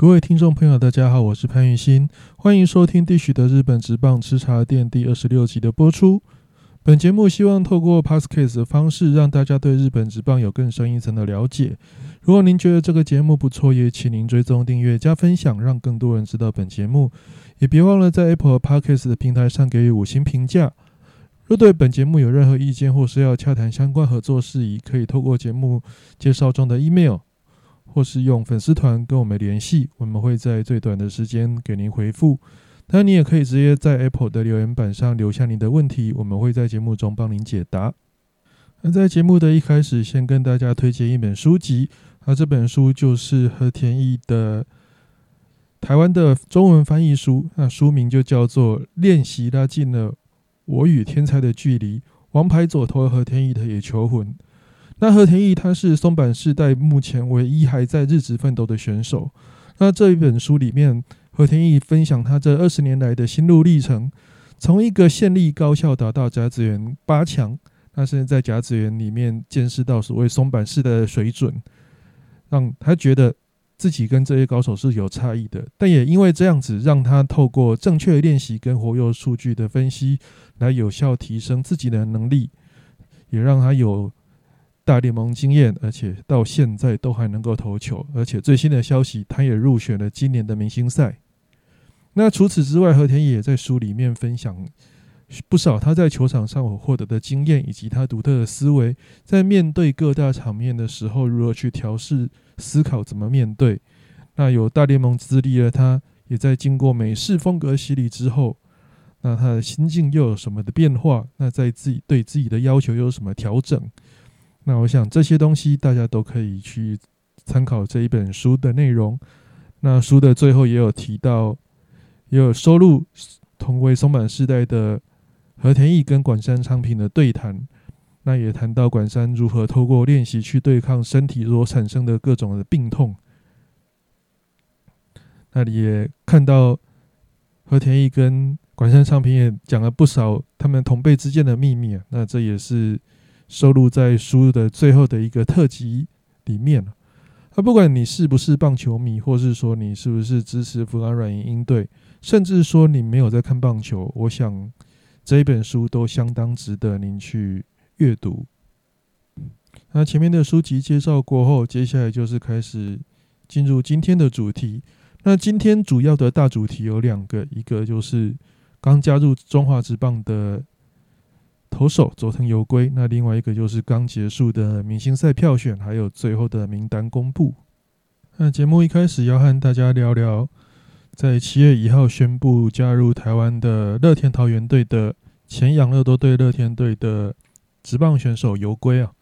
各位听众朋友，大家好，我是潘玉新，欢迎收听《地许的日本职棒吃茶店》第二十六集的播出。本节目希望透过 Podcast 的方式，让大家对日本职棒有更深一层的了解。如果您觉得这个节目不错，也请您追踪、订阅、加分享，让更多人知道本节目。也别忘了在 Apple Podcast 的平台上给予五星评价。若对本节目有任何意见，或是要洽谈相关合作事宜，可以透过节目介绍中的 email，或是用粉丝团跟我们联系，我们会在最短的时间给您回复。当然，你也可以直接在 Apple 的留言板上留下您的问题，我们会在节目中帮您解答。那在节目的一开始，先跟大家推荐一本书籍，那这本书就是和田义的台湾的中文翻译书，那书名就叫做《练习拉近了我与天才的距离》，王牌左投和田义的野球魂。那和田义他是松坂世代目前唯一还在日职奋斗的选手。那这一本书里面，和田义分享他这二十年来的心路历程，从一个县立高校打到甲子园八强，那甚至在甲子园里面见识到所谓松坂世代的水准，让他觉得自己跟这些高手是有差异的。但也因为这样子，让他透过正确的练习跟活跃数据的分析，来有效提升自己的能力，也让他有。大联盟经验，而且到现在都还能够投球，而且最新的消息，他也入选了今年的明星赛。那除此之外，和田也在书里面分享不少他在球场上所获得的经验，以及他独特的思维，在面对各大场面的时候，如何去调试思考，怎么面对。那有大联盟资历的他，也在经过美式风格洗礼之后，那他的心境又有什么的变化？那在自己对自己的要求又有什么调整？那我想这些东西大家都可以去参考这一本书的内容。那书的最后也有提到，也有收录同为松坂世代的和田义跟管山昌平的对谈。那也谈到管山如何透过练习去对抗身体所产生的各种的病痛。那里也看到和田义跟管山昌平也讲了不少他们同辈之间的秘密啊。那这也是。收录在书的最后的一个特辑里面那不管你是不是棒球迷，或是说你是不是支持福冈软银鹰队，甚至说你没有在看棒球，我想这一本书都相当值得您去阅读。那前面的书籍介绍过后，接下来就是开始进入今天的主题。那今天主要的大主题有两个，一个就是刚加入中华职棒的。投手佐藤游归，那另外一个就是刚结束的明星赛票选，还有最后的名单公布。那节目一开始要和大家聊聊，在七月一号宣布加入台湾的乐天桃园队的前养乐多队乐天队的职棒选手游归啊。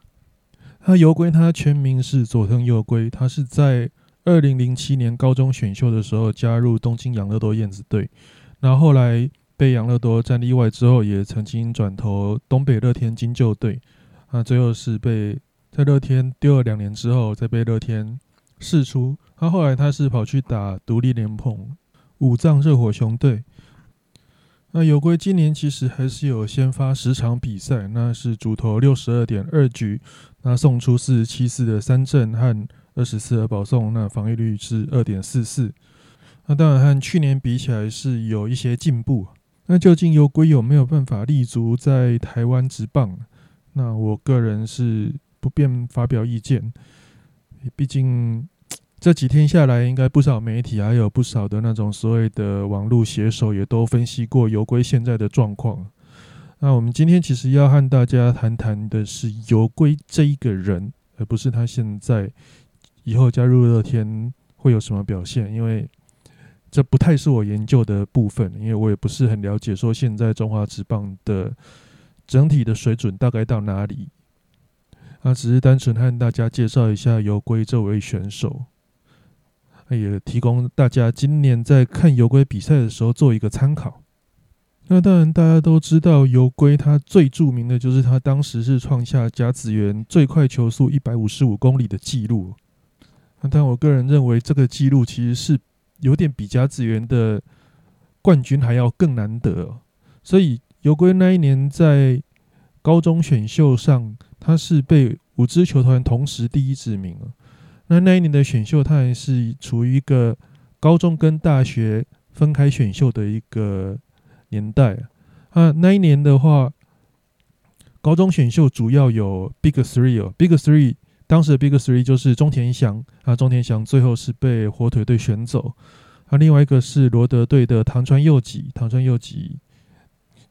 他游归，他全名是佐藤游归，他是在二零零七年高中选秀的时候加入东京养乐多燕子队，然后后来。被养乐多战例外之后，也曾经转投东北乐天金鹫队，那，最后是被在乐天丢了两年之后，再被乐天释出。他后来他是跑去打独立联盟五藏热火熊队。那有归今年其实还是有先发十场比赛，那是主投六十二点二局，那送出四十七次的三振和二十四的保送，那防御率是二点四四。那当然和去年比起来是有一些进步。那究竟有龟有没有办法立足在台湾直棒？那我个人是不便发表意见。毕竟这几天下来，应该不少媒体还有不少的那种所谓的网络写手也都分析过游龟现在的状况。那我们今天其实要和大家谈谈的是游龟这一个人，而不是他现在以后加入乐天会有什么表现，因为。这不太是我研究的部分，因为我也不是很了解说现在中华职棒的整体的水准大概到哪里。啊，只是单纯和大家介绍一下游龟这位选手，也提供大家今年在看游龟比赛的时候做一个参考。那当然大家都知道游龟，他最著名的就是他当时是创下甲子园最快球速一百五十五公里的记录。那但我个人认为这个记录其实是。有点比甲子园的冠军还要更难得，所以游龟那一年在高中选秀上，他是被五支球团同时第一指名。那那一年的选秀，他还是处于一个高中跟大学分开选秀的一个年代啊。那一年的话，高中选秀主要有 Big Three 哦，Big Three 当时的 Big Three 就是中田翔啊，中田翔最后是被火腿队选走啊。另外一个是罗德队的唐川佑己，唐川佑己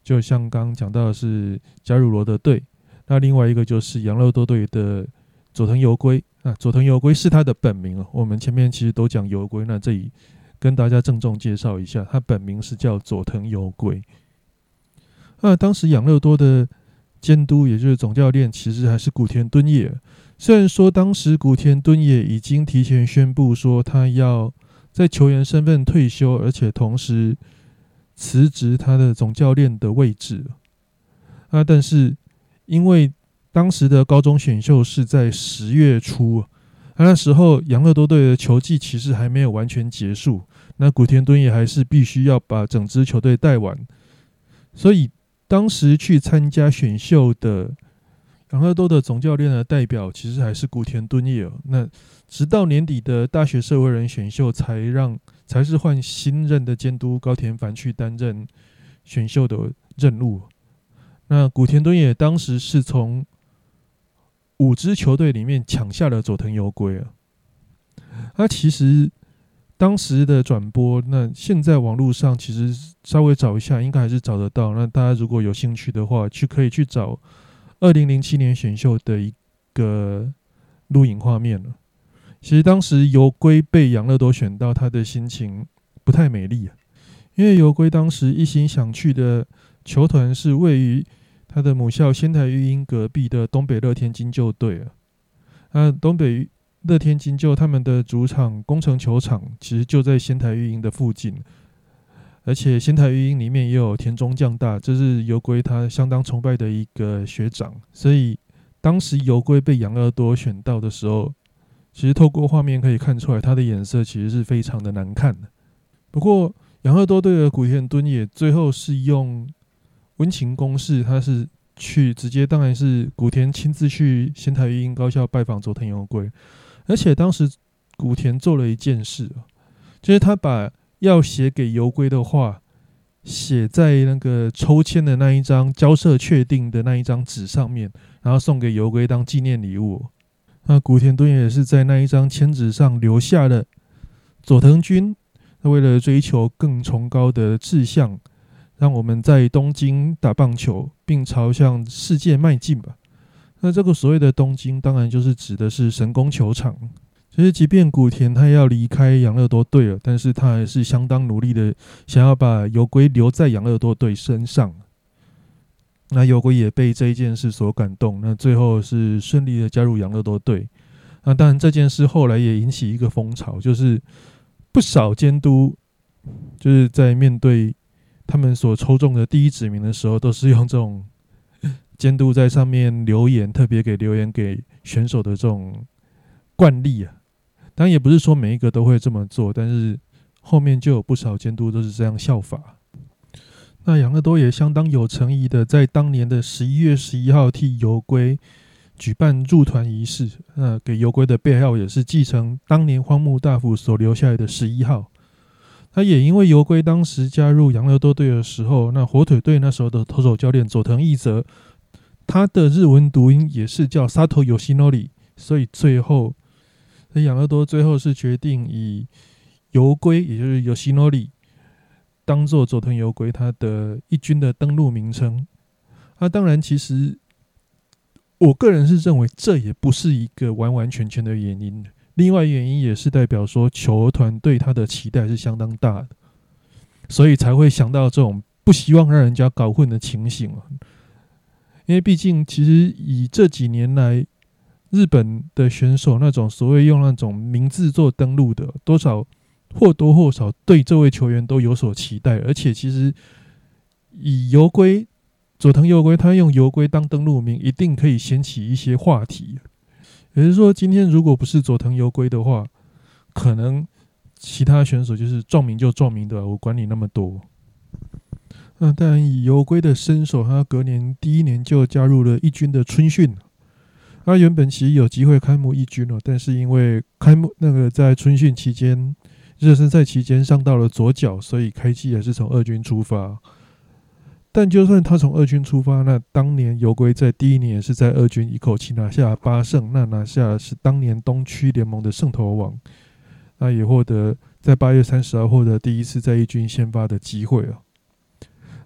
就像刚讲到的是加入罗德队。那另外一个就是养乐多队的佐藤游归啊，佐藤游归是他的本名哦。我们前面其实都讲游归，那这里跟大家郑重介绍一下，他本名是叫佐藤游归。那当时养乐多的监督，也就是总教练，其实还是古田敦也。虽然说当时古田敦也已经提前宣布说他要在球员身份退休，而且同时辞职他的总教练的位置啊，但是。因为当时的高中选秀是在十月初，那时候养乐多队的球季其实还没有完全结束，那古田敦也还是必须要把整支球队带完，所以当时去参加选秀的港乐多的总教练的代表其实还是古田敦也。那直到年底的大学社会人选秀，才让才是换新任的监督高田凡去担任选秀的任务。那古田敦也当时是从五支球队里面抢下了佐藤游归啊。他其实当时的转播，那现在网络上其实稍微找一下，应该还是找得到。那大家如果有兴趣的话，去可以去找二零零七年选秀的一个录影画面了。其实当时游归被养乐多选到，他的心情不太美丽，因为游归当时一心想去的球团是位于。他的母校仙台育英隔壁的东北乐天金鹫队啊，那东北乐天金鹫他们的主场工程球场其实就在仙台育英的附近，而且仙台育英里面也有田中将大，这是游龟他相当崇拜的一个学长，所以当时游龟被养二多选到的时候，其实透过画面可以看出来，他的眼色其实是非常的难看的。不过养二多对的古田敦也最后是用。温情攻势，他是去直接，当然是古田亲自去仙台育英高校拜访佐藤游归，而且当时古田做了一件事就是他把要写给游归的话写在那个抽签的那一张交涉确定的那一张纸上面，然后送给游归当纪念礼物。那古田敦也是在那一张签纸上留下了佐藤君，他为了追求更崇高的志向。让我们在东京打棒球，并朝向世界迈进吧。那这个所谓的东京，当然就是指的是神宫球场。其实，即便古田他要离开养乐多队了，但是他还是相当努力的，想要把游龟留在养乐多队身上。那游龟也被这一件事所感动，那最后是顺利的加入养乐多队。那当然，这件事后来也引起一个风潮，就是不少监督就是在面对。他们所抽中的第一指名的时候，都是用这种 监督在上面留言，特别给留言给选手的这种惯例啊。当然，也不是说每一个都会这么做，但是后面就有不少监督都是这样效法。那杨乐多也相当有诚意的，在当年的十一月十一号替游龟举办入团仪式。那给游龟的背号也是继承当年荒木大辅所留下来的十一号。他也因为游龟当时加入养乐多队的时候，那火腿队那时候的投手教练佐藤义则，他的日文读音也是叫 Sato Yoshinori，所以最后，那养乐多最后是决定以游龟，也就是尤西诺里当做佐藤游龟他的一军的登陆名称。那当然，其实我个人是认为这也不是一个完完全全的原因。另外原因也是代表说，球团对他的期待是相当大的，所以才会想到这种不希望让人家搞混的情形啊。因为毕竟，其实以这几年来，日本的选手那种所谓用那种名字做登录的，多少或多或少对这位球员都有所期待。而且，其实以游龟佐藤游龟，他用游龟当登录名，一定可以掀起一些话题。也就是说，今天如果不是佐藤游归的话，可能其他选手就是撞名就撞名的，我管你那么多。那当然，以游归的身手，他隔年第一年就加入了一军的春训。他原本其实有机会开幕一军了，但是因为开幕那个在春训期间热身赛期间伤到了左脚，所以开季也是从二军出发。但就算他从二军出发，那当年游龟在第一年也是在二军一口气拿下八胜，那拿下是当年东区联盟的胜投王，那也获得在八月三十号获得第一次在一军先发的机会啊。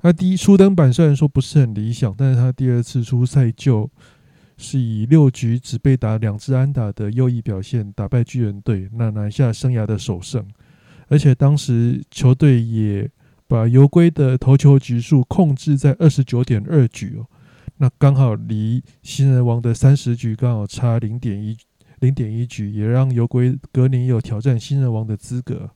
那第一初登板虽然说不是很理想，但是他第二次出赛就是以六局只被打两支安打的优异表现打败巨人队，那拿下生涯的首胜，而且当时球队也。把游龟的投球局数控制在二十九点二局哦，那刚好离新人王的三十局刚好差零点一零点一局，也让游龟隔年有挑战新人王的资格。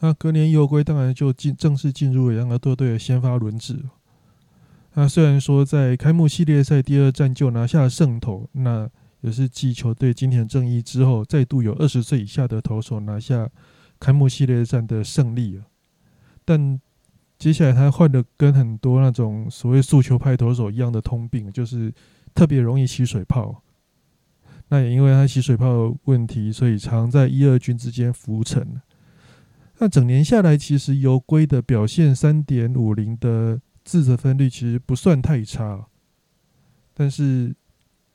那隔年游龟当然就进正式进入了杨乐多队的先发轮值。那虽然说在开幕系列赛第二战就拿下胜投，那也是继球队今天正义之后，再度有二十岁以下的投手拿下开幕系列战的胜利了，但。接下来他患的跟很多那种所谓速球派投手一样的通病，就是特别容易起水泡。那也因为他起水泡问题，所以常在一二军之间浮沉。那整年下来，其实游龟的表现三点五零的自责分率其实不算太差，但是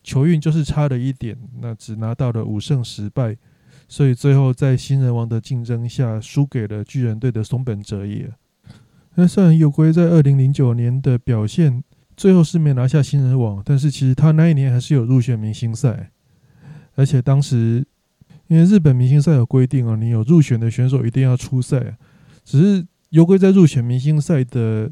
球运就是差了一点，那只拿到了五胜十败，所以最后在新人王的竞争下，输给了巨人队的松本哲也。那虽然有龟在二零零九年的表现最后是没拿下新人王，但是其实他那一年还是有入选明星赛，而且当时因为日本明星赛有规定哦，你有入选的选手一定要出赛。只是游龟在入选明星赛的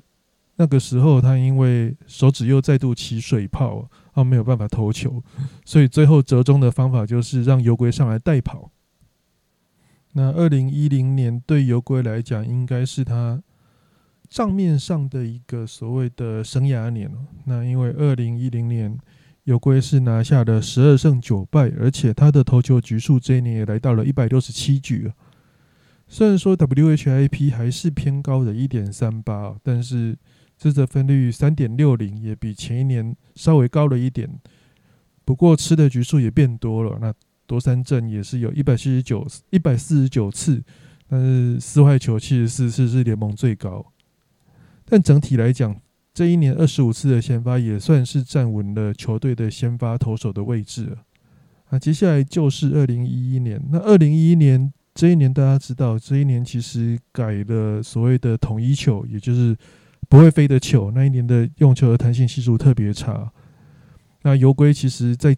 那个时候，他因为手指又再度起水泡，他没有办法投球，所以最后折中的方法就是让游龟上来代跑。那二零一零年对游龟来讲，应该是他。账面上的一个所谓的生涯年哦，那因为二零一零年有龟是拿下了十二胜九败，而且他的投球局数这一年也来到了一百六十七局啊。虽然说 WHIP 还是偏高的一点三八，但是自责分率三点六零也比前一年稍微高了一点。不过吃的局数也变多了，那多三阵也是有一百四十九一百四十九次，但是四坏球七十四次是联盟最高。但整体来讲，这一年二十五次的先发也算是站稳了球队的先发投手的位置了。啊，接下来就是二零一一年。那二零一一年这一年，大家知道，这一年其实改了所谓的统一球，也就是不会飞的球。那一年的用球的弹性系数特别差。那游龟其实在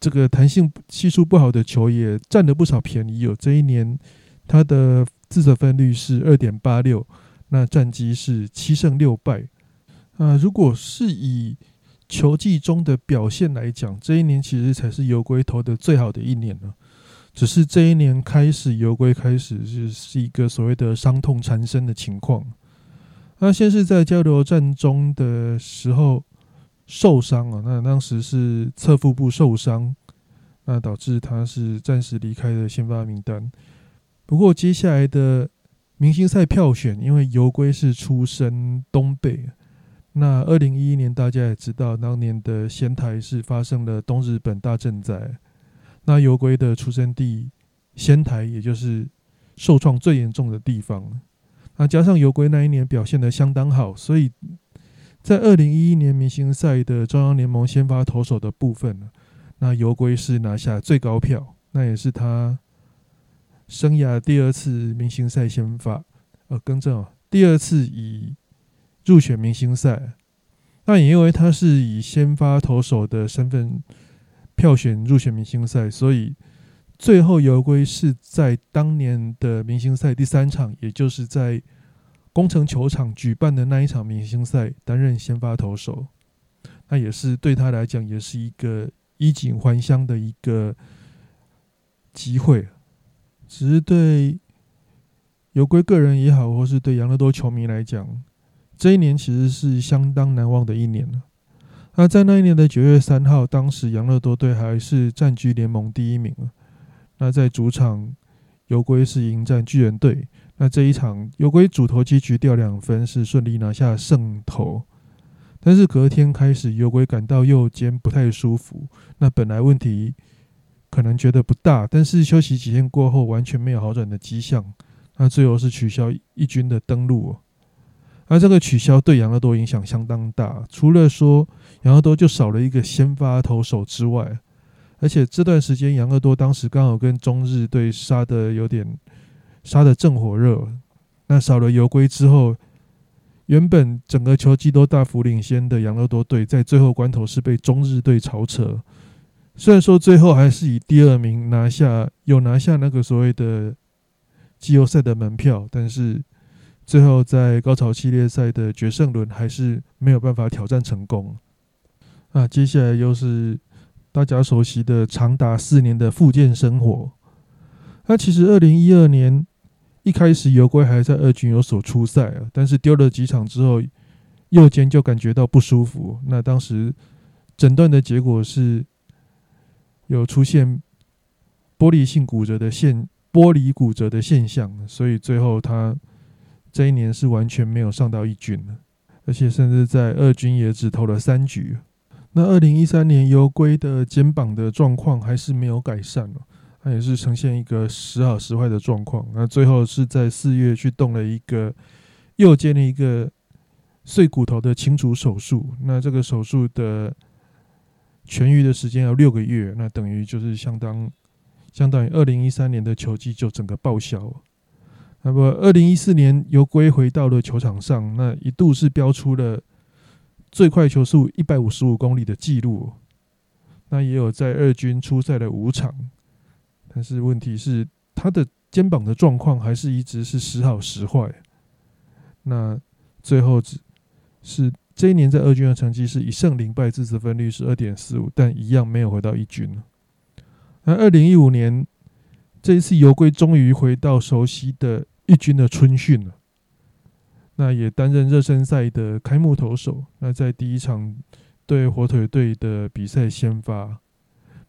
这个弹性系数不好的球也占了不少便宜。有这一年，它的自责分率是二点八六。那战绩是七胜六败，啊，如果是以球季中的表现来讲，这一年其实才是游龟投的最好的一年了。只是这一年开始，游龟开始是是一个所谓的伤痛缠身的情况。那先是在交流战中的时候受伤了，那当时是侧腹部受伤，那导致他是暂时离开了先发名单。不过接下来的。明星赛票选，因为游龟是出身东北，那二零一一年大家也知道，当年的仙台是发生了东日本大震灾，那游龟的出生地仙台，也就是受创最严重的地方。那加上游龟那一年表现的相当好，所以在二零一一年明星赛的中央联盟先发投手的部分，那游龟是拿下最高票，那也是他。生涯第二次明星赛先发，呃，更正哦，第二次以入选明星赛。那也因为他是以先发投手的身份票选入选明星赛，所以最后游龟是在当年的明星赛第三场，也就是在工程球场举办的那一场明星赛担任先发投手。那也是对他来讲，也是一个衣锦还乡的一个机会。只是对游龟个人也好，或是对杨乐多球迷来讲，这一年其实是相当难忘的一年了。那在那一年的九月三号，当时杨乐多队还是占据联盟第一名了。那在主场，游龟是迎战巨人队。那这一场，游龟主投七局掉两分，是顺利拿下胜投。但是隔天开始，游龟感到右肩不太舒服。那本来问题。可能觉得不大，但是休息几天过后，完全没有好转的迹象。那最后是取消一军的登陆。而这个取消对养乐多影响相当大，除了说养乐多就少了一个先发投手之外，而且这段时间养乐多当时刚好跟中日队杀的有点杀的正火热，那少了游归之后，原本整个球季都大幅领先的养乐多队，在最后关头是被中日队超车。虽然说最后还是以第二名拿下，有拿下那个所谓的季后赛的门票，但是。最后，在高潮系列赛的决胜轮，还是没有办法挑战成功。那接下来又是大家熟悉的长达四年的复健生活。那其实二零一二年一开始，游龟还在二军有所出赛啊，但是丢了几场之后，右肩就感觉到不舒服。那当时诊断的结果是有出现玻璃性骨折的现玻璃骨折的现象，所以最后他。这一年是完全没有上到一军的，而且甚至在二军也只投了三局。那二零一三年游龟的肩膀的状况还是没有改善了，它也是呈现一个时好时坏的状况。那最后是在四月去动了一个右肩的一个碎骨头的清除手术。那这个手术的痊愈的时间要六个月，那等于就是相当相当于二零一三年的球季就整个报销。那么，二零一四年由圭回到了球场上，那一度是标出了最快球速一百五十五公里的记录。那也有在二军出赛的五场，但是问题是他的肩膀的状况还是一直是时好时坏。那最后只是这一年在二军的成绩是一胜零败，自责分率是二点四五，但一样没有回到一军那二零一五年这一次游归终于回到熟悉的。一军的春训了，那也担任热身赛的开幕投手。那在第一场对火腿队的比赛先发，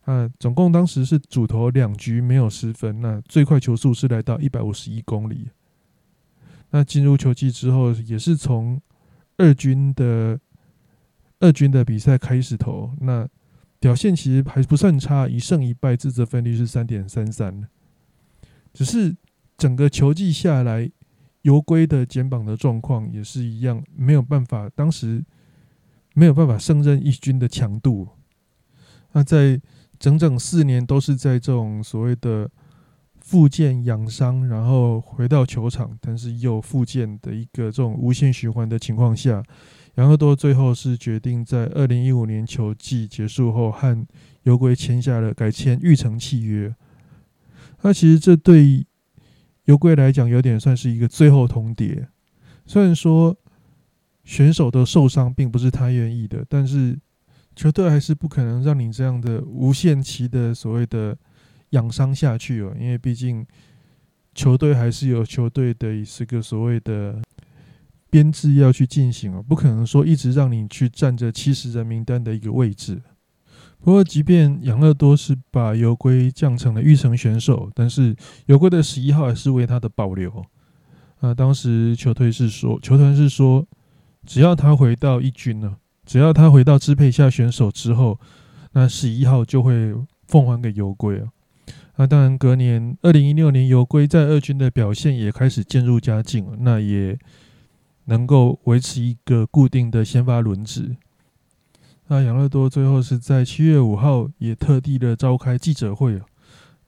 那总共当时是主投两局没有失分，那最快球速是来到一百五十一公里。那进入球季之后，也是从二军的二军的比赛开始投，那表现其实还不算差，一胜一败，自责分率是三点三三，只是。整个球季下来，游龟的肩膀的状况也是一样，没有办法，当时没有办法胜任一军的强度。那在整整四年都是在这种所谓的复健养伤，然后回到球场，但是又复健的一个这种无限循环的情况下，杨乐多最后是决定在二零一五年球季结束后和游龟签下了改签预成契约。那其实这对。游归来讲，有点算是一个最后通牒。虽然说选手的受伤并不是他愿意的，但是球队还是不可能让你这样的无限期的所谓的养伤下去哦。因为毕竟球队还是有球队的这个所谓的编制要去进行哦，不可能说一直让你去占着七十人名单的一个位置。不过，即便养乐多是把游龟降成了预成选手，但是游龟的十一号还是为他的保留。啊，当时球队是说，球团是说，只要他回到一军呢，只要他回到支配下选手之后，那十一号就会奉还给游龟啊。那当然，隔年二零一六年，游龟在二军的表现也开始渐入佳境，那也能够维持一个固定的先发轮值。那养乐多最后是在七月五号也特地的召开记者会啊，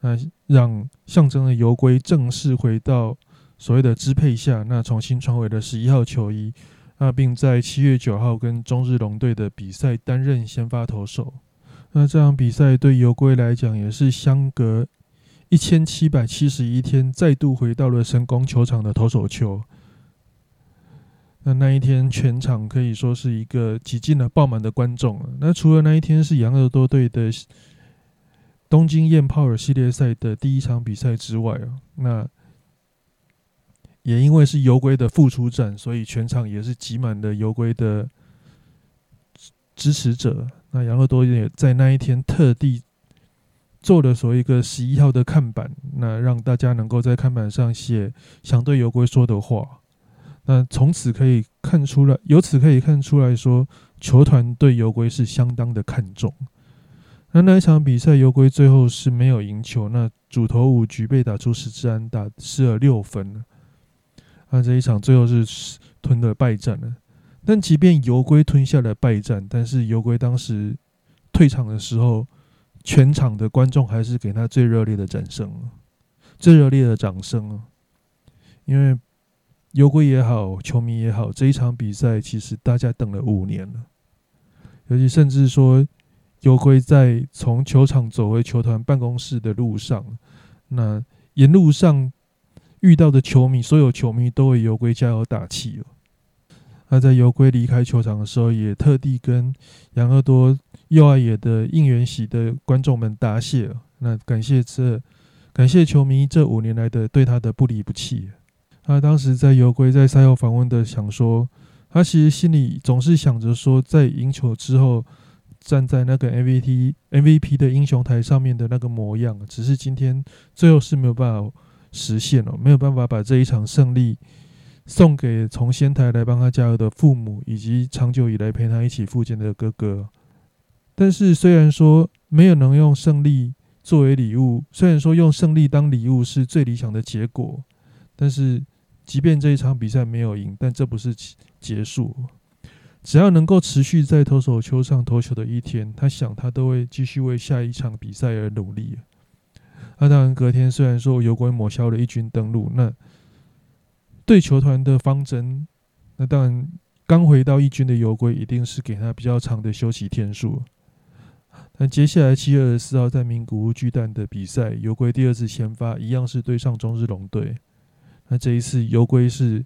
那让象征的油龟正式回到所谓的支配下，那重新穿回了十一号球衣，那并在七月九号跟中日龙队的比赛担任先发投手。那这场比赛对油龟来讲也是相隔一千七百七十一天再度回到了神宫球场的投手球。那那一天，全场可以说是一个挤进了爆满的观众那除了那一天是杨乐多队的东京焰炮尔系列赛的第一场比赛之外啊，那也因为是游龟的复出战，所以全场也是挤满了游龟的支持者。那杨乐多也在那一天特地做了所谓一个十一号的看板，那让大家能够在看板上写想对游龟说的话。那从此可以看出来，由此可以看出来说，球团对游龟是相当的看重。那那一场比赛，游龟最后是没有赢球，那主投五局被打出十支安打，失了六分那这一场最后是吞了败战了。但即便游龟吞下了败战，但是游龟当时退场的时候，全场的观众还是给他最热烈的掌声，最热烈的掌声因为游龟也好，球迷也好，这一场比赛其实大家等了五年了，尤其甚至说。游龟在从球场走回球团办公室的路上，那沿路上遇到的球迷，所有球迷都为游龟加油打气那在游龟离开球场的时候，也特地跟养乐多右外野的应援席的观众们答谢。那感谢这感谢球迷这五年来的对他的不离不弃。他当时在游归在赛后访问的想说，他其实心里总是想着说，在赢球之后。站在那个 MVP MVP 的英雄台上面的那个模样，只是今天最后是没有办法实现了，没有办法把这一场胜利送给从仙台来帮他加油的父母，以及长久以来陪他一起复健的哥哥。但是虽然说没有能用胜利作为礼物，虽然说用胜利当礼物是最理想的结果，但是即便这一场比赛没有赢，但这不是结束。只要能够持续在投手丘上投球的一天，他想他都会继续为下一场比赛而努力。那当然，隔天虽然说游龟抹消了一军登陆，那对球团的方针，那当然刚回到一军的游龟一定是给他比较长的休息天数。那接下来七月二十四号在名古屋巨蛋的比赛，游龟第二次先发，一样是对上中日龙队。那这一次游龟是。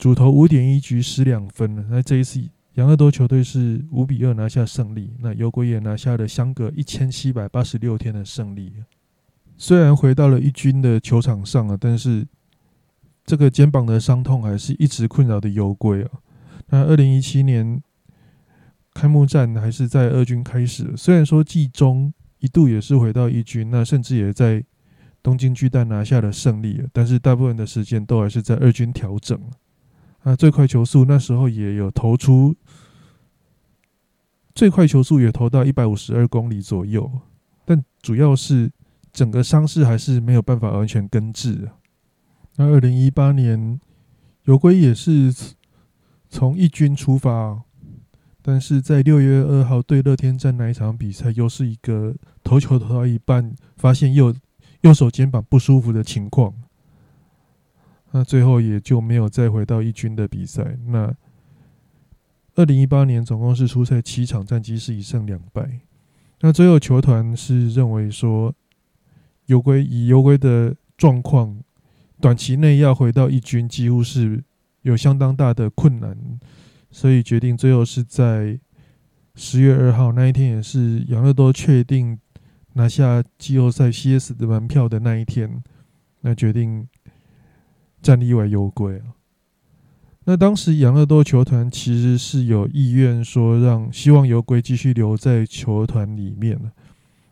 主投五点一局失两分了。那这一次，养乐多球队是五比二拿下胜利。那尤国也拿下了相隔一千七百八十六天的胜利。虽然回到了一军的球场上了，但是这个肩膀的伤痛还是一直困扰的尤龟啊。那二零一七年开幕战还是在二军开始。虽然说季中一度也是回到一军，那甚至也在东京巨蛋拿下了胜利，但是大部分的时间都还是在二军调整。那最快球速那时候也有投出，最快球速也投到一百五十二公里左右，但主要是整个伤势还是没有办法完全根治。那二零一八年，游龟也是从一军出发，但是在六月二号对乐天站那一场比赛，又是一个投球投到一半，发现又右手肩膀不舒服的情况。那最后也就没有再回到一军的比赛。那二零一八年总共是出赛七场，战绩是一胜两败。那最后球团是认为说，游龟以游龟的状况，短期内要回到一军几乎是有相当大的困难，所以决定最后是在十月二号那一天，也是养乐多确定拿下季后赛 CS 的门票的那一天，那决定。战力外游归啊！那当时养乐多球团其实是有意愿说让希望游龟继续留在球团里面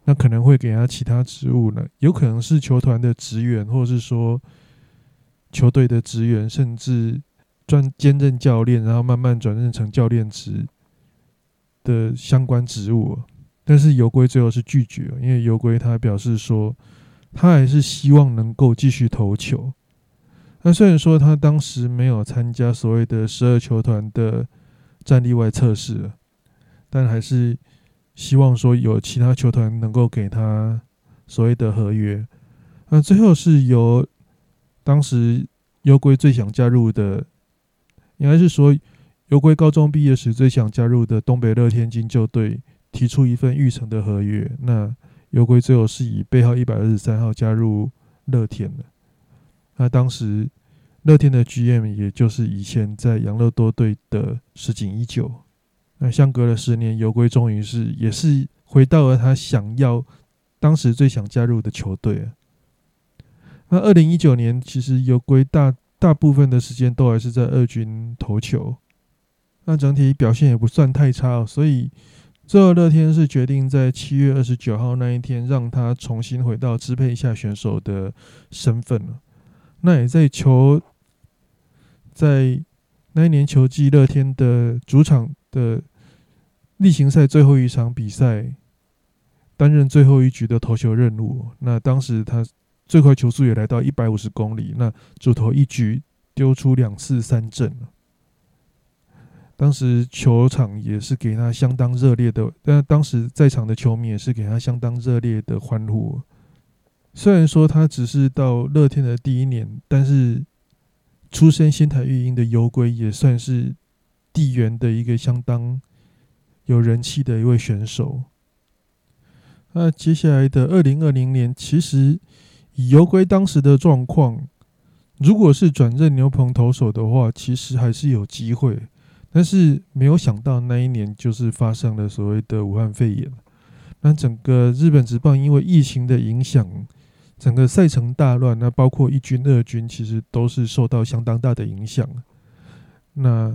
那可能会给他其他职务呢，有可能是球团的职员，或是说球队的职员，甚至专兼任教练，然后慢慢转任成教练职的相关职务。但是游龟最后是拒绝，因为游龟他表示说，他还是希望能够继续投球。那虽然说他当时没有参加所谓的十二球团的战力外测试，但还是希望说有其他球团能够给他所谓的合约。那最后是由当时优龟最想加入的，应该是说优龟高中毕业时最想加入的东北乐天金鹫队提出一份预成的合约。那优龟最后是以背号一百二十三号加入乐天的。那当时。乐天的 GM 也就是以前在养乐多队的石井一久，那相隔了十年，游龟终于是也是回到了他想要当时最想加入的球队。那二零一九年，其实游龟大大部分的时间都还是在二军投球，那整体表现也不算太差，哦所以最后乐天是决定在七月二十九号那一天让他重新回到支配一下选手的身份。那也在球。在那一年球季，乐天的主场的例行赛最后一场比赛，担任最后一局的投球任务。那当时他最快球速也来到一百五十公里，那主投一局丢出两次三振当时球场也是给他相当热烈的，但当时在场的球迷也是给他相当热烈的欢呼。虽然说他只是到乐天的第一年，但是出身仙台育英的游龟也算是地缘的一个相当有人气的一位选手。那接下来的二零二零年，其实以游龟当时的状况，如果是转任牛棚投手的话，其实还是有机会。但是没有想到那一年就是发生了所谓的武汉肺炎，那整个日本职棒因为疫情的影响，整个赛程大乱，那包括一军、二军其实都是受到相当大的影响。那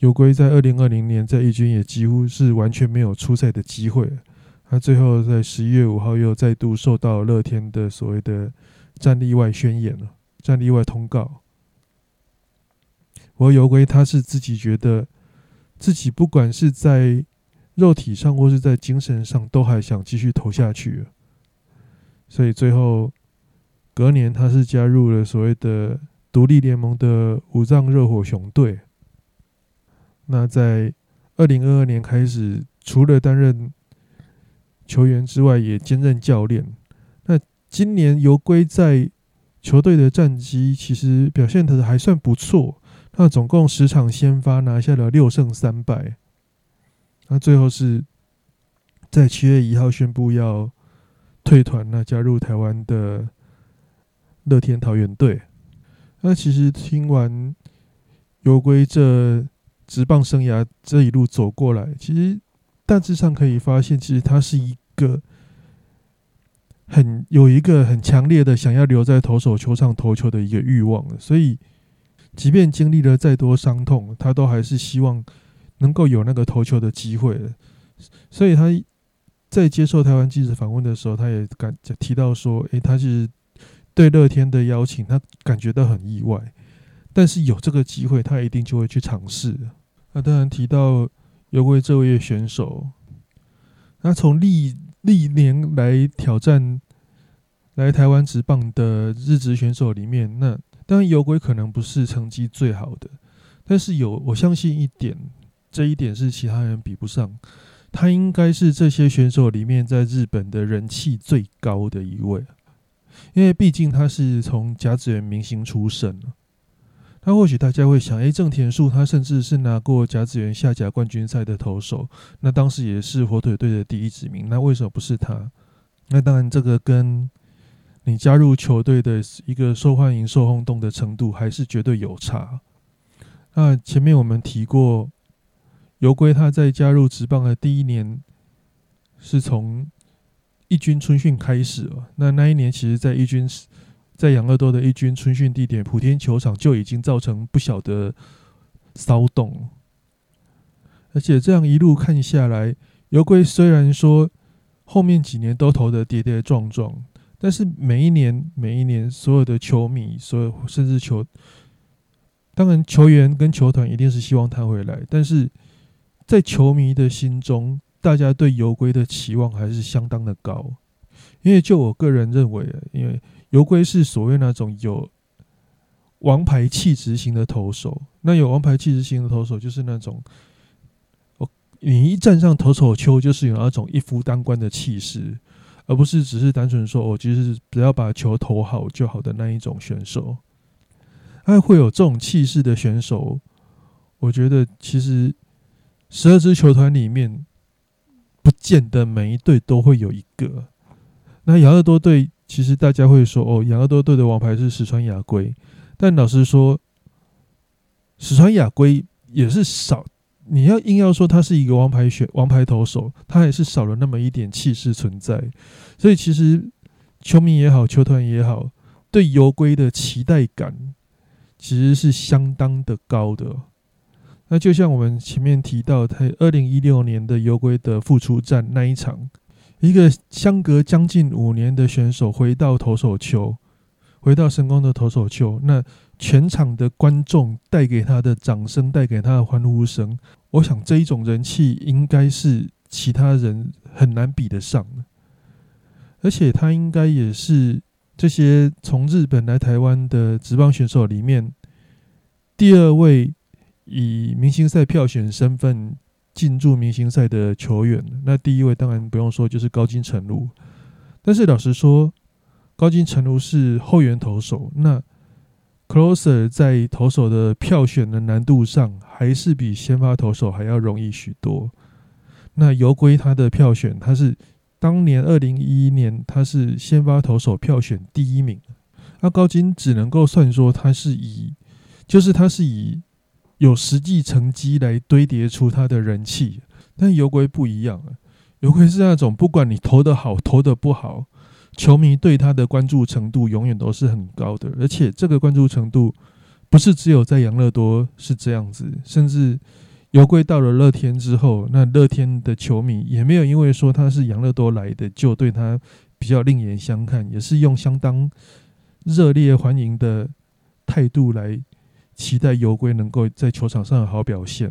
有归在二零二零年在一军也几乎是完全没有出赛的机会，他最后在十一月五号又再度受到乐天的所谓的战例外宣言了，战例外通告。我游归他是自己觉得，自己不管是在肉体上或是在精神上，都还想继续投下去，所以最后隔年他是加入了所谓的独立联盟的五藏热火熊队。那在二零二二年开始，除了担任球员之外，也兼任教练。那今年游归在球队的战绩其实表现的还算不错。那总共十场先发拿下了六胜三败，那最后是在七月一号宣布要退团，那加入台湾的乐天桃园队。那其实听完游归这职棒生涯这一路走过来，其实大致上可以发现，其实他是一个很有一个很强烈的想要留在投手球场投球的一个欲望，所以。即便经历了再多伤痛，他都还是希望能够有那个投球的机会。所以他在接受台湾记者访问的时候，他也感提到说：“诶，他是对乐天的邀请，他感觉到很意外，但是有这个机会，他一定就会去尝试。”那当然提到有位这位选手，那从历历年来挑战来台湾职棒的日职选手里面，那。当然，有鬼可能不是成绩最好的，但是有我相信一点，这一点是其他人比不上。他应该是这些选手里面在日本的人气最高的一位，因为毕竟他是从甲子园明星出身那或许大家会想，哎，正田树他甚至是拿过甲子园下甲冠军赛的投手，那当时也是火腿队的第一指名，那为什么不是他？那当然，这个跟你加入球队的一个受欢迎、受轰动的程度，还是绝对有差。那前面我们提过，游龟他在加入职棒的第一年，是从一军春训开始了。那那一年，其实，在一军在养乐多的一军春训地点普天球场就已经造成不小的骚动。而且这样一路看下来，游龟虽然说后面几年都投的跌跌撞撞。但是每一年，每一年，所有的球迷，所有甚至球，当然球员跟球团一定是希望他回来，但是在球迷的心中，大家对游龟的期望还是相当的高。因为就我个人认为，因为游龟是所谓那种有王牌气质型的投手，那有王牌气质型的投手就是那种，你一站上投手丘，就是有那种一夫当关的气势。而不是只是单纯说，我其实只要把球投好就好的那一种选手，他会有这种气势的选手，我觉得其实十二支球团里面，不见得每一队都会有一个。那养乐多队其实大家会说，哦，养乐多队的王牌是石川雅圭，但老实说，石川雅圭也是少。你要硬要说他是一个王牌选王牌投手，他还是少了那么一点气势存在。所以其实球迷也好，球团也好，对游龟的期待感其实是相当的高的。那就像我们前面提到，他二零一六年的游龟的复出战那一场，一个相隔将近五年的选手回到投手球，回到神宫的投手球，那全场的观众带给他的掌声，带给他的欢呼声，我想这一种人气应该是其他人很难比得上的。而且他应该也是这些从日本来台湾的职棒选手里面第二位以明星赛票选身份进驻明星赛的球员。那第一位当然不用说，就是高金城路。但是老实说，高金城如是后援投手，那 closer 在投手的票选的难度上，还是比先发投手还要容易许多。那尤归他的票选，他是当年二零一一年，他是先发投手票选第一名。那高金只能够算说他是以，就是他是以有实际成绩来堆叠出他的人气，但尤归不一样啊。尤其是那种不管你投的好投的不好，球迷对他的关注程度永远都是很高的，而且这个关注程度不是只有在养乐多是这样子，甚至游归到了乐天之后，那乐天的球迷也没有因为说他是养乐多来的就对他比较另眼相看，也是用相当热烈欢迎的态度来期待游归能够在球场上有好表现。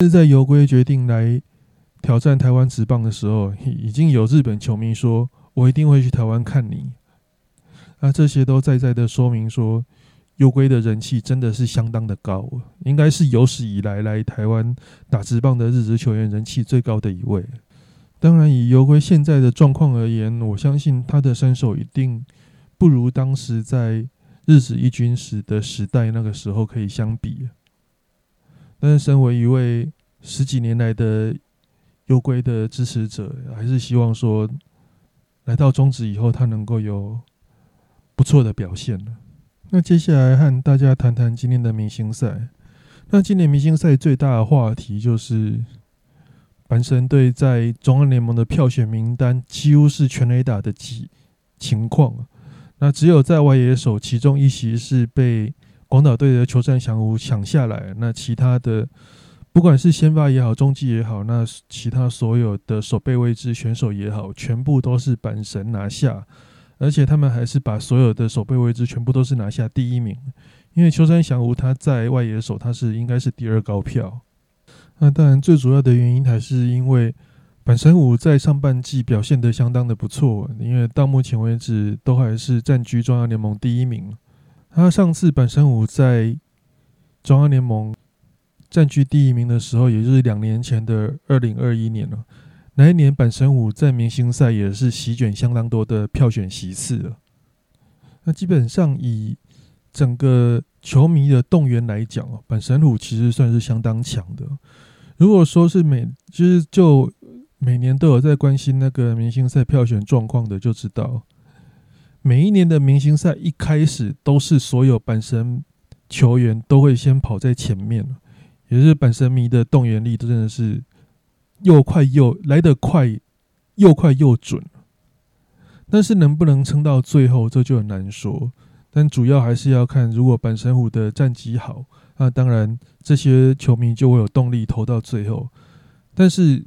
是在游归决定来。挑战台湾职棒的时候，已经有日本球迷说：“我一定会去台湾看你。”那这些都在在的说明说，优龟的人气真的是相当的高，应该是有史以来来台湾打职棒的日职球员人气最高的一位。当然，以优龟现在的状况而言，我相信他的身手一定不如当时在日职一军时的时代那个时候可以相比。但是，身为一位十几年来的优归的支持者还是希望说，来到中职以后，他能够有不错的表现那接下来和大家谈谈今天的明星赛。那今年明星赛最大的话题就是阪神队在中央联盟的票选名单几乎是全垒打的情情况。那只有在外野手其中一席是被广岛队的球战翔吾抢下来，那其他的。不管是先发也好，中继也好，那其他所有的守备位置选手也好，全部都是板神拿下，而且他们还是把所有的守备位置全部都是拿下第一名。因为秋山翔吾他在外野手，他是应该是第二高票。那当然最主要的原因还是因为板神武在上半季表现的相当的不错，因为到目前为止都还是占据中央联盟第一名。他上次板神武在中央联盟。占据第一名的时候，也就是两年前的二零二一年了。那一年，板神虎在明星赛也是席卷相当多的票选席次了。那基本上以整个球迷的动员来讲哦，板神虎其实算是相当强的。如果说是每就是就每年都有在关心那个明星赛票选状况的，就知道每一年的明星赛一开始都是所有板神球员都会先跑在前面也是本身迷的动员力，真的是又快又来得快，又快又准。但是能不能撑到最后，这就很难说。但主要还是要看，如果本神虎的战绩好，那当然这些球迷就会有动力投到最后。但是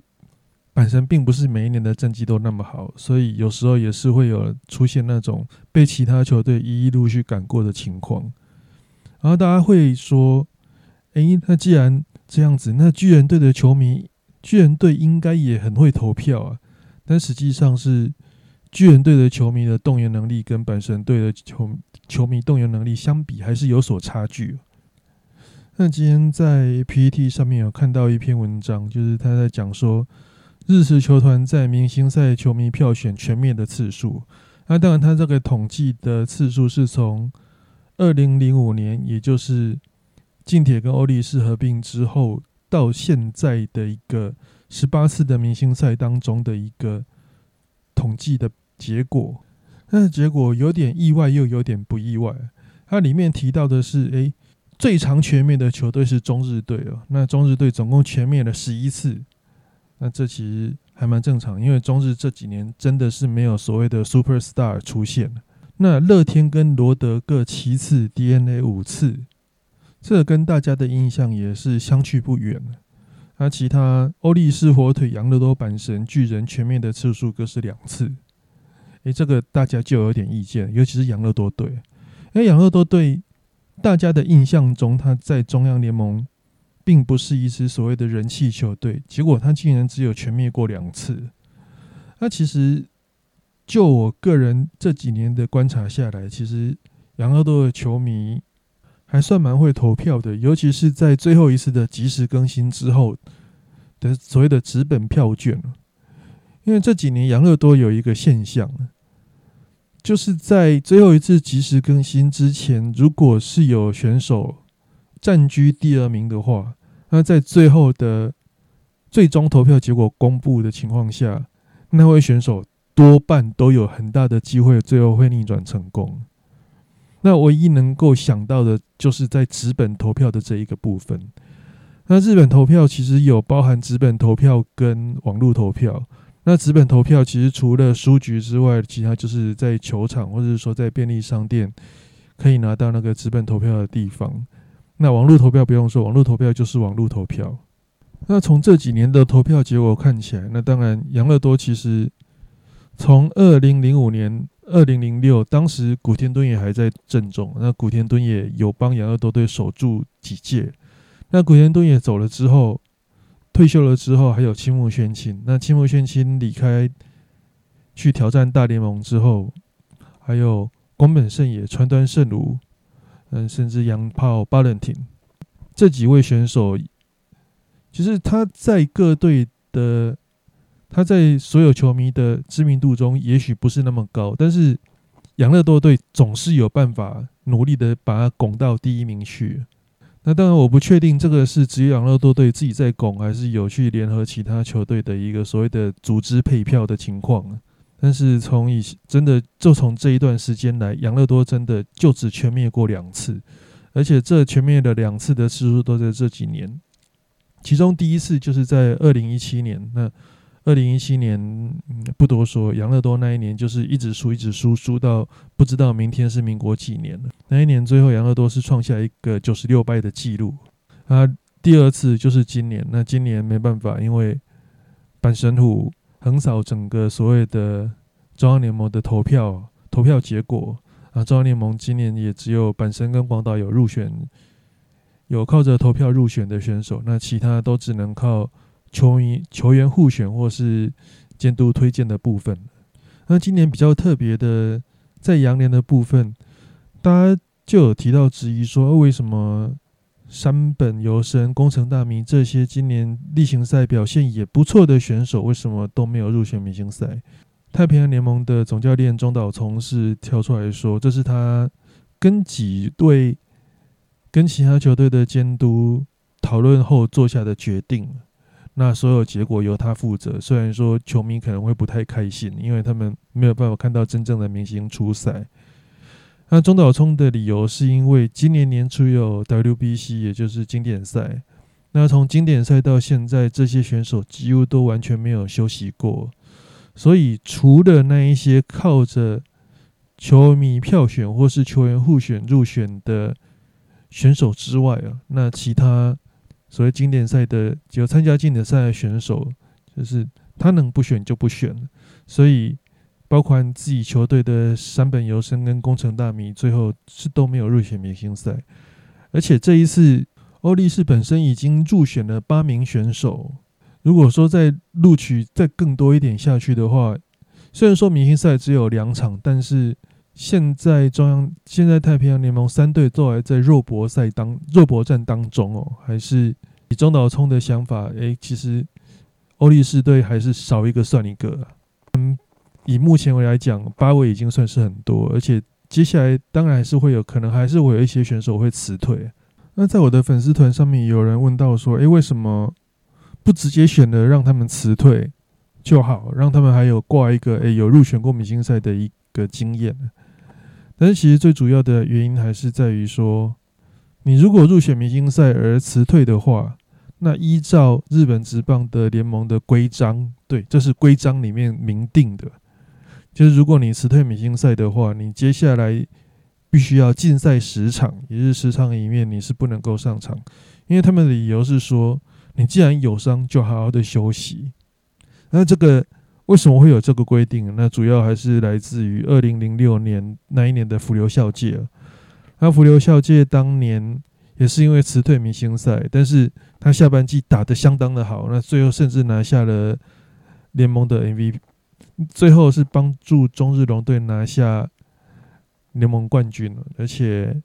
本身并不是每一年的战绩都那么好，所以有时候也是会有出现那种被其他球队一一陆续赶过的情况。然后大家会说。诶，那既然这样子，那巨人队的球迷，巨人队应该也很会投票啊。但实际上是巨人队的球迷的动员能力跟本神队的球球迷动员能力相比，还是有所差距。那今天在 PPT 上面有看到一篇文章，就是他在讲说日式球团在明星赛球迷票选全面的次数。那当然，他这个统计的次数是从二零零五年，也就是。近铁跟欧力士合并之后，到现在的一个十八次的明星赛当中的一个统计的结果，那结果有点意外，又有点不意外。它里面提到的是，诶，最长全面的球队是中日队哦。那中日队总共全面了十一次，那这其实还蛮正常，因为中日这几年真的是没有所谓的 super star 出现那乐天跟罗德各七次，DNA 五次。这跟大家的印象也是相去不远那其他欧力士、火腿、羊乐多、板神、巨人全面的次数各是两次。诶，这个大家就有点意见，尤其是养乐多队，因为养乐多队大家的印象中，他在中央联盟并不是一支所谓的人气球队，结果他竟然只有全灭过两次。那其实就我个人这几年的观察下来，其实养乐多的球迷还算蛮会投票的，尤其是在最后一次的及时更新之后的所谓的纸本票券因为这几年养乐多有一个现象，就是在最后一次及时更新之前，如果是有选手占据第二名的话，那在最后的最终投票结果公布的情况下，那位选手多半都有很大的机会最后会逆转成功。那唯一能够想到的就是在纸本投票的这一个部分。那日本投票其实有包含纸本投票跟网络投票。那纸本投票其实除了书局之外，其他就是在球场或者是说在便利商店可以拿到那个纸本投票的地方。那网络投票不用说，网络投票就是网络投票。那从这几年的投票结果看起来，那当然养乐多其实从二零零五年、二零零六，当时古田敦也还在阵中，那古田敦也有帮养乐多队守住几届。那古田敦也走了之后。退休了之后，还有青木宣清。那青木宣清离开去挑战大联盟之后，还有宫本胜也、川端胜如，嗯，甚至洋炮巴伦廷这几位选手，其实他在各队的，他在所有球迷的知名度中，也许不是那么高，但是养乐多队总是有办法努力的把他拱到第一名去。那当然，我不确定这个是只有养乐多队自己在拱，还是有去联合其他球队的一个所谓的组织配票的情况。但是从以真的就从这一段时间来，养乐多真的就只全灭过两次，而且这全灭的两次的次数都在这几年。其中第一次就是在二零一七年，那。二零一七年，不多说，养乐多那一年就是一直输，一直输，输到不知道明天是民国几年了。那一年最后养乐多是创下一个九十六败的记录。啊，第二次就是今年，那今年没办法，因为阪神虎横扫整个所谓的中央联盟的投票投票结果啊，中央联盟今年也只有阪神跟广岛有入选，有靠着投票入选的选手，那其他都只能靠。球迷、球员互选或是监督推荐的部分，那今年比较特别的，在羊年的部分，大家就有提到质疑说，为什么山本由生、工程大明这些今年例行赛表现也不错的选手，为什么都没有入选明星赛？太平洋联盟的总教练中岛聪是跳出来说，这是他跟几队、跟其他球队的监督讨论后做下的决定。那所有结果由他负责。虽然说球迷可能会不太开心，因为他们没有办法看到真正的明星出赛。那中岛聪的理由是因为今年年初有 WBC，也就是经典赛。那从经典赛到现在，这些选手几乎都完全没有休息过。所以除了那一些靠着球迷票选或是球员互选入选的选手之外啊，那其他。所谓经典赛的只有参加经典赛的选手，就是他能不选就不选所以，包括自己球队的山本由生跟工程大米，最后是都没有入选明星赛。而且这一次，欧力士本身已经入选了八名选手。如果说再录取再更多一点下去的话，虽然说明星赛只有两场，但是现在中央现在太平洋联盟三队都还在肉搏赛当肉搏战当中哦，还是。以中岛聪的想法，诶，其实欧力士队还是少一个算一个。嗯，以目前为来讲，八位已经算是很多，而且接下来当然还是会有可能，还是会有一些选手会辞退。那在我的粉丝团上面，有人问到说，诶，为什么不直接选了让他们辞退就好，让他们还有挂一个诶有入选过明星赛的一个经验？但是其实最主要的原因还是在于说，你如果入选明星赛而辞退的话，那依照日本职棒的联盟的规章，对，这是规章里面明定的，就是如果你辞退明星赛的话，你接下来必须要禁赛十场，也是十场里面你是不能够上场，因为他们的理由是说，你既然有伤，就好好的休息。那这个为什么会有这个规定？那主要还是来自于二零零六年那一年的浮流校界。那浮流校界当年也是因为辞退明星赛，但是他下半季打得相当的好，那最后甚至拿下了联盟的 MVP，最后是帮助中日龙队拿下联盟冠军。而且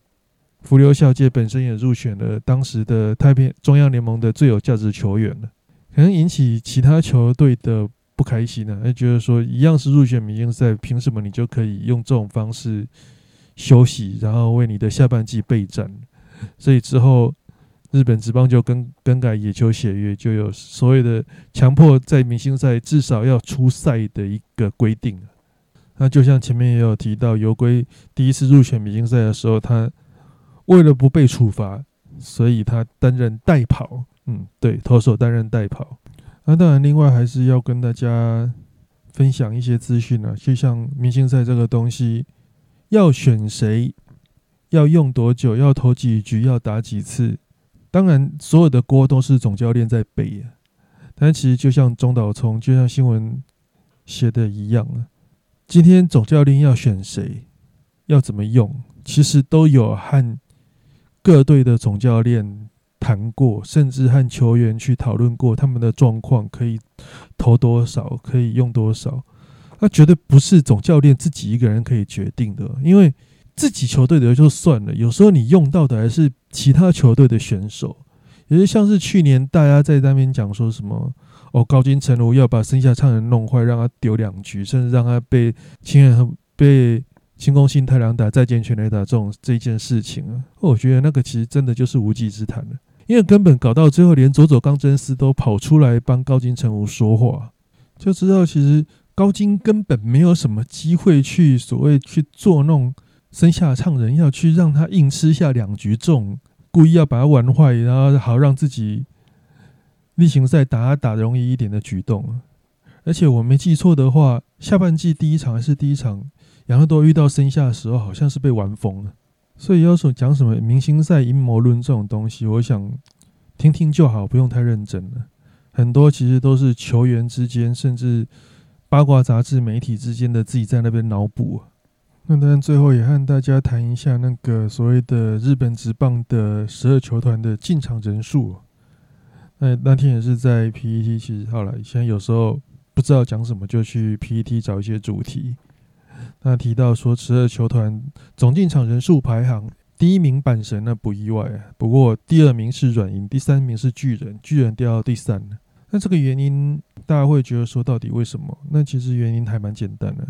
浮流校界本身也入选了当时的太平中央联盟的最有价值球员了，可能引起其他球队的。不开心呢，他觉得说一样是入选明星赛，凭什么你就可以用这种方式休息，然后为你的下半季备战？所以之后日本职棒就更更改野球协约，就有所谓的强迫在明星赛至少要出赛的一个规定。那就像前面也有提到，游龟第一次入选明星赛的时候，他为了不被处罚，所以他担任代跑。嗯，对，投手担任代跑。那当然，另外还是要跟大家分享一些资讯了。就像明星赛这个东西，要选谁，要用多久，要投几局，要打几次，当然所有的锅都是总教练在背。但其实就像中岛聪，就像新闻写的一样啊，今天总教练要选谁，要怎么用，其实都有和各队的总教练。谈过，甚至和球员去讨论过他们的状况，可以投多少，可以用多少。那绝对不是总教练自己一个人可以决定的，因为自己球队的就算了，有时候你用到的还是其他球队的选手。也是像是去年大家在那边讲说什么哦，高金成儒要把剩下唱人弄坏，让他丢两局，甚至让他被亲人被。清宫信太郎打再见全垒打这种这件事情啊，我觉得那个其实真的就是无稽之谈了，因为根本搞到最后，连佐佐冈真司都跑出来帮高金城武说话，就知道其实高金根本没有什么机会去所谓去做弄生下唱人要去让他硬吃下两局重故意要把他玩坏，然后好让自己例行赛打打容易一点的举动。而且我没记错的话，下半季第一场还是第一场。杨乐多遇到生下的时候，好像是被玩疯了，所以要说讲什么明星赛阴谋论这种东西，我想听听就好，不用太认真了。很多其实都是球员之间，甚至八卦杂志媒体之间的自己在那边脑补。那当然，最后也和大家谈一下那个所谓的日本职棒的十二球团的进场人数。那那天也是在 PET，其实后来现在有时候不知道讲什么，就去 PET 找一些主题。那提到说，十二球团总进场人数排行第一名阪神，那不意外。不过第二名是软银，第三名是巨人，巨人掉到第三。那这个原因，大家会觉得说，到底为什么？那其实原因还蛮简单的，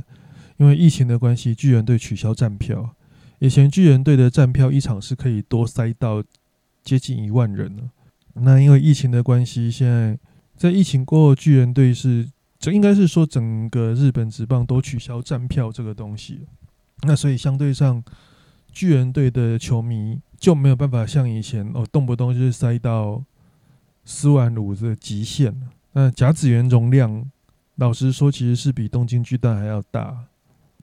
因为疫情的关系，巨人队取消站票。以前巨人队的站票一场是可以多塞到接近一万人了。那因为疫情的关系，现在在疫情过后，巨人队是。这应该是说，整个日本职棒都取消站票这个东西，那所以相对上，巨人队的球迷就没有办法像以前哦，动不动就是塞到四万五的极限。那甲子园容量，老实说，其实是比东京巨蛋还要大。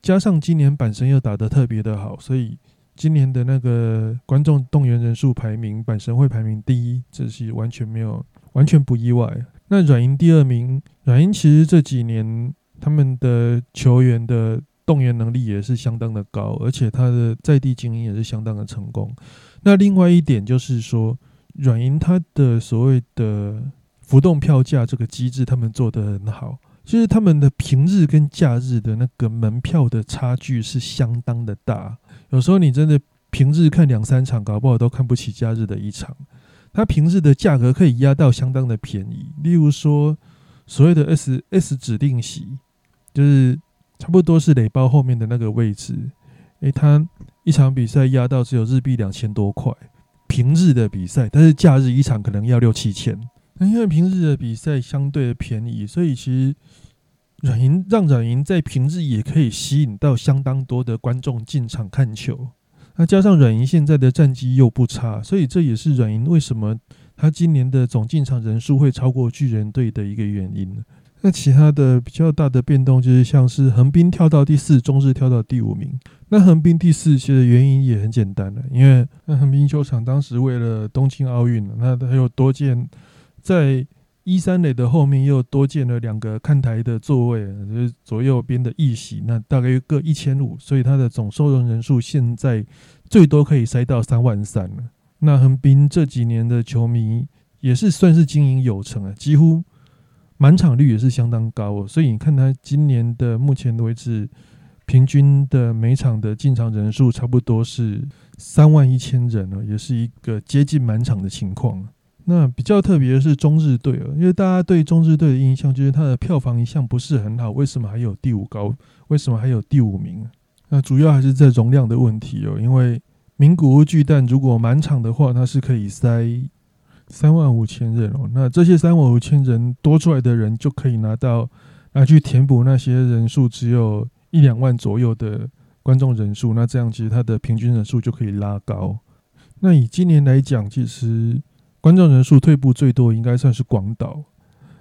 加上今年阪神又打得特别的好，所以今年的那个观众动员人数排名，阪神会排名第一，这是完全没有，完全不意外。那软银第二名，软银其实这几年他们的球员的动员能力也是相当的高，而且他的在地经营也是相当的成功。那另外一点就是说，软银它的所谓的浮动票价这个机制，他们做得很好，就是他们的平日跟假日的那个门票的差距是相当的大，有时候你真的平日看两三场，搞不好都看不起假日的一场。它平日的价格可以压到相当的便宜，例如说所谓的 S S 指定席，就是差不多是垒包后面的那个位置，诶，它一场比赛压到只有日币两千多块，平日的比赛，但是假日一场可能要六七千。那因为平日的比赛相对的便宜，所以其实软银让软银在平日也可以吸引到相当多的观众进场看球。那加上软银现在的战绩又不差，所以这也是软银为什么他今年的总进场人数会超过巨人队的一个原因。那其他的比较大的变动就是像是横滨跳到第四，中日跳到第五名。那横滨第四其实原因也很简单了，因为那横滨球场当时为了东京奥运，那它有多建在一三垒的后面又多建了两个看台的座位，就是左右边的一席，那大概各一千五，所以它的总收容人数现在最多可以塞到三万三了。那横滨这几年的球迷也是算是经营有成啊，几乎满场率也是相当高哦。所以你看他今年的目前为止平均的每场的进场人数差不多是三万一千人哦，也是一个接近满场的情况。那比较特别的是中日队哦，因为大家对中日队的印象就是它的票房一向不是很好，为什么还有第五高？为什么还有第五名？那主要还是在容量的问题哦，因为名古屋巨蛋如果满场的话，它是可以塞三万五千人哦。那这些三万五千人多出来的人，就可以拿到拿去填补那些人数只有一两万左右的观众人数。那这样其实它的平均人数就可以拉高。那以今年来讲，其实。观众人数退步最多应该算是广岛。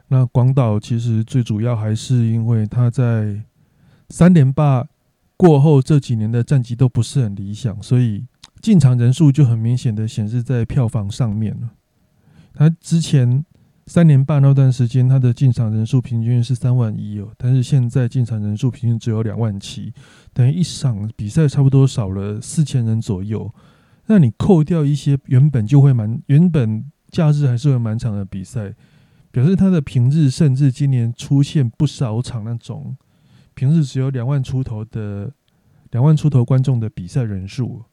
那广岛其实最主要还是因为他在三连霸过后这几年的战绩都不是很理想，所以进场人数就很明显的显示在票房上面了。他之前三连霸那段时间，他的进场人数平均是三万一哦，但是现在进场人数平均只有两万七，等于一场比赛差不多少了四千人左右。那你扣掉一些原本就会蛮原本。假日还是会满场的比赛，表示他的平日甚至今年出现不少场那种平日只有两万出头的两万出头观众的比赛人数。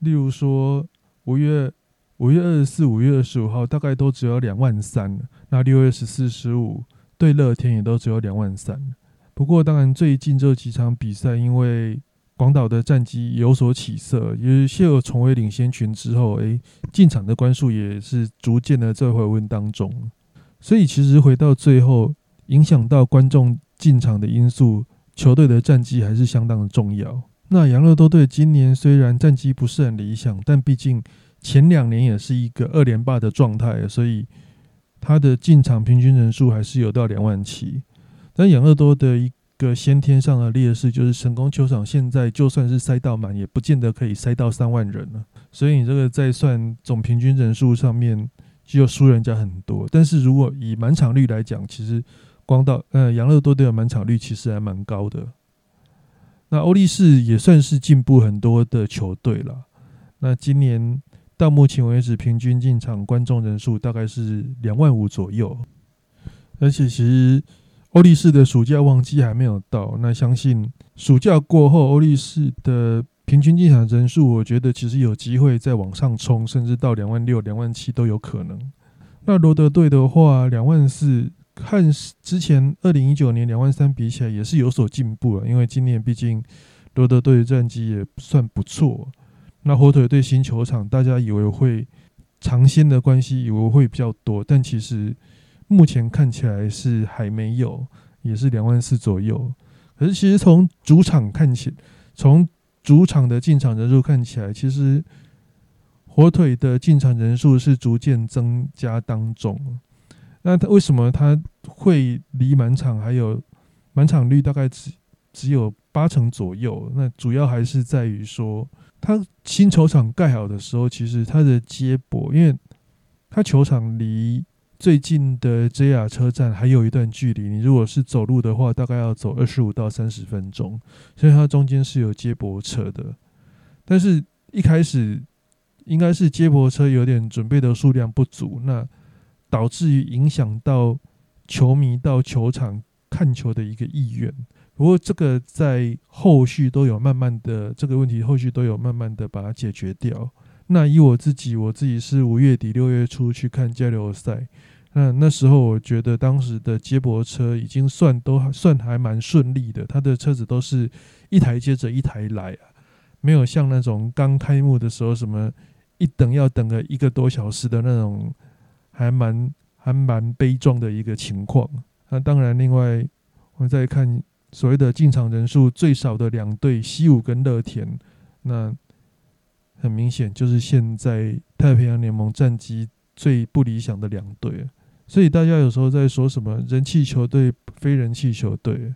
例如说五月五月二十四、五月二十五号大概都只有两万三，那六月十四、十五对乐天也都只有两万三。不过当然最近这几场比赛，因为广岛的战绩有所起色，因为谢尔重回领先群之后，诶，进场的关数也是逐渐的在回温当中。所以其实回到最后，影响到观众进场的因素，球队的战绩还是相当的重要。那杨乐多队今年虽然战绩不是很理想，但毕竟前两年也是一个二连霸的状态，所以他的进场平均人数还是有到两万七。但养乐多的一个先天上的劣势就是成功球场现在就算是塞到满，也不见得可以塞到三万人了。所以你这个在算总平均人数上面就输人家很多。但是如果以满场率来讲，其实光到呃杨乐多队的满场率其实还蛮高的。那欧力士也算是进步很多的球队了。那今年到目前为止，平均进场观众人数大概是两万五左右，而且其实。欧力士的暑假旺季还没有到，那相信暑假过后，欧力士的平均进场人数，我觉得其实有机会再往上冲，甚至到两万六、两万七都有可能。那罗德队的话，两万四，看之前二零一九年两万三比起来，也是有所进步了。因为今年毕竟罗德队的战绩也算不错。那火腿队新球场，大家以为会尝鲜的关系，以为会比较多，但其实。目前看起来是还没有，也是两万四左右。可是其实从主场看起，从主场的进场人数看起来，其实火腿的进场人数是逐渐增加当中。那他为什么他会离满场还有满场率大概只只有八成左右？那主要还是在于说，他新球场盖好的时候，其实他的接驳，因为他球场离最近的 JR 车站还有一段距离，你如果是走路的话，大概要走二十五到三十分钟，所以它中间是有接驳车的。但是一开始应该是接驳车有点准备的数量不足，那导致于影响到球迷到球场看球的一个意愿。不过这个在后续都有慢慢的这个问题，后续都有慢慢的把它解决掉。那以我自己，我自己是五月底六月初去看交流赛，那那时候我觉得当时的接驳车已经算都算还蛮顺利的，他的车子都是一台接着一台来啊，没有像那种刚开幕的时候什么一等要等个一个多小时的那种，还蛮还蛮悲壮的一个情况。那当然，另外我们再看所谓的进场人数最少的两队西武跟乐天，那。很明显，就是现在太平洋联盟战绩最不理想的两队，所以大家有时候在说什么人气球队、非人气球队，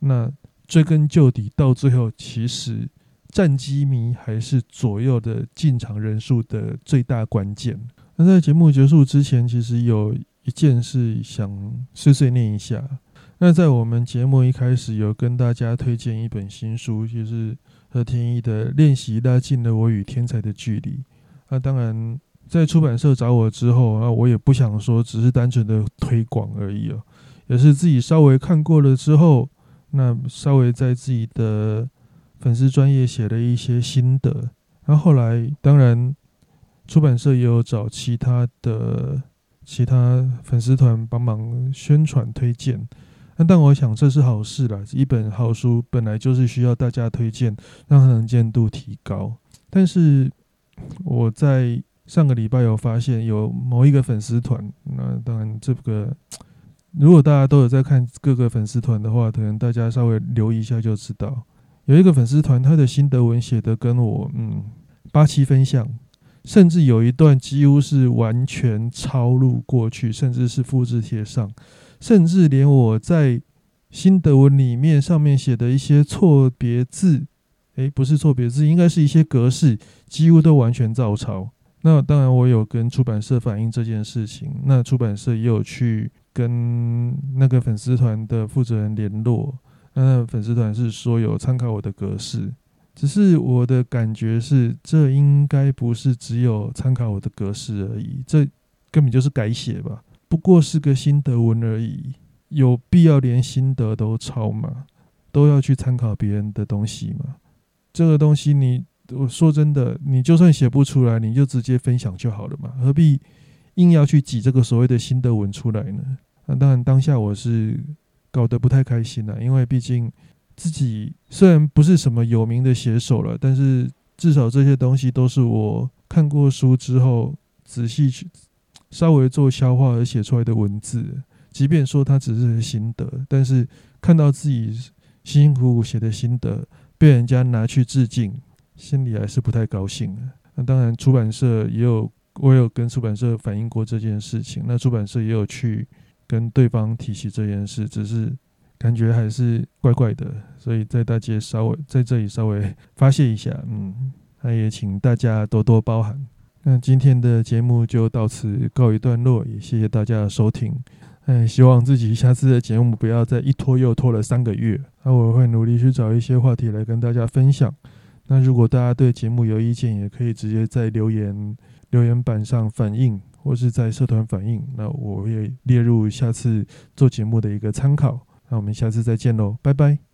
那追根究底，到最后其实战机迷还是左右的进场人数的最大关键。那在节目结束之前，其实有一一件事想碎碎念一下。那在我们节目一开始有跟大家推荐一本新书，就是和田一的《练习拉近了我与天才的距离》。那当然，在出版社找我之后，啊，我也不想说只是单纯的推广而已哦，也是自己稍微看过了之后，那稍微在自己的粉丝专业写了一些心得。那后来，当然出版社也有找其他的其他粉丝团帮忙宣传推荐。但我想这是好事啦，一本好书本来就是需要大家推荐，让它能见度提高。但是我在上个礼拜有发现，有某一个粉丝团，那当然这个如果大家都有在看各个粉丝团的话，可能大家稍微留意一下就知道，有一个粉丝团他的心得文写的跟我嗯八七分像，甚至有一段几乎是完全抄录过去，甚至是复制贴上。甚至连我在新德文里面上面写的一些错别字，诶，不是错别字，应该是一些格式，几乎都完全照抄。那当然，我有跟出版社反映这件事情，那出版社也有去跟那个粉丝团的负责人联络。那粉丝团是说有参考我的格式，只是我的感觉是，这应该不是只有参考我的格式而已，这根本就是改写吧。不过是个心得文而已，有必要连心得都抄吗？都要去参考别人的东西吗？这个东西，你我说真的，你就算写不出来，你就直接分享就好了嘛，何必硬要去挤这个所谓的心得文出来呢？那当然，当下我是搞得不太开心了，因为毕竟自己虽然不是什么有名的写手了，但是至少这些东西都是我看过书之后仔细去。稍微做消化而写出来的文字，即便说它只是心得，但是看到自己辛辛苦苦写的心得被人家拿去致敬，心里还是不太高兴那当然，出版社也有，我有跟出版社反映过这件事情，那出版社也有去跟对方提起这件事，只是感觉还是怪怪的，所以在大家稍微在这里稍微发泄一下，嗯，那也请大家多多包涵。那今天的节目就到此告一段落，也谢谢大家的收听。哎，希望自己下次的节目不要再一拖又拖了三个月。那我会努力去找一些话题来跟大家分享。那如果大家对节目有意见，也可以直接在留言留言板上反映，或是在社团反映。那我会列入下次做节目的一个参考。那我们下次再见喽，拜拜。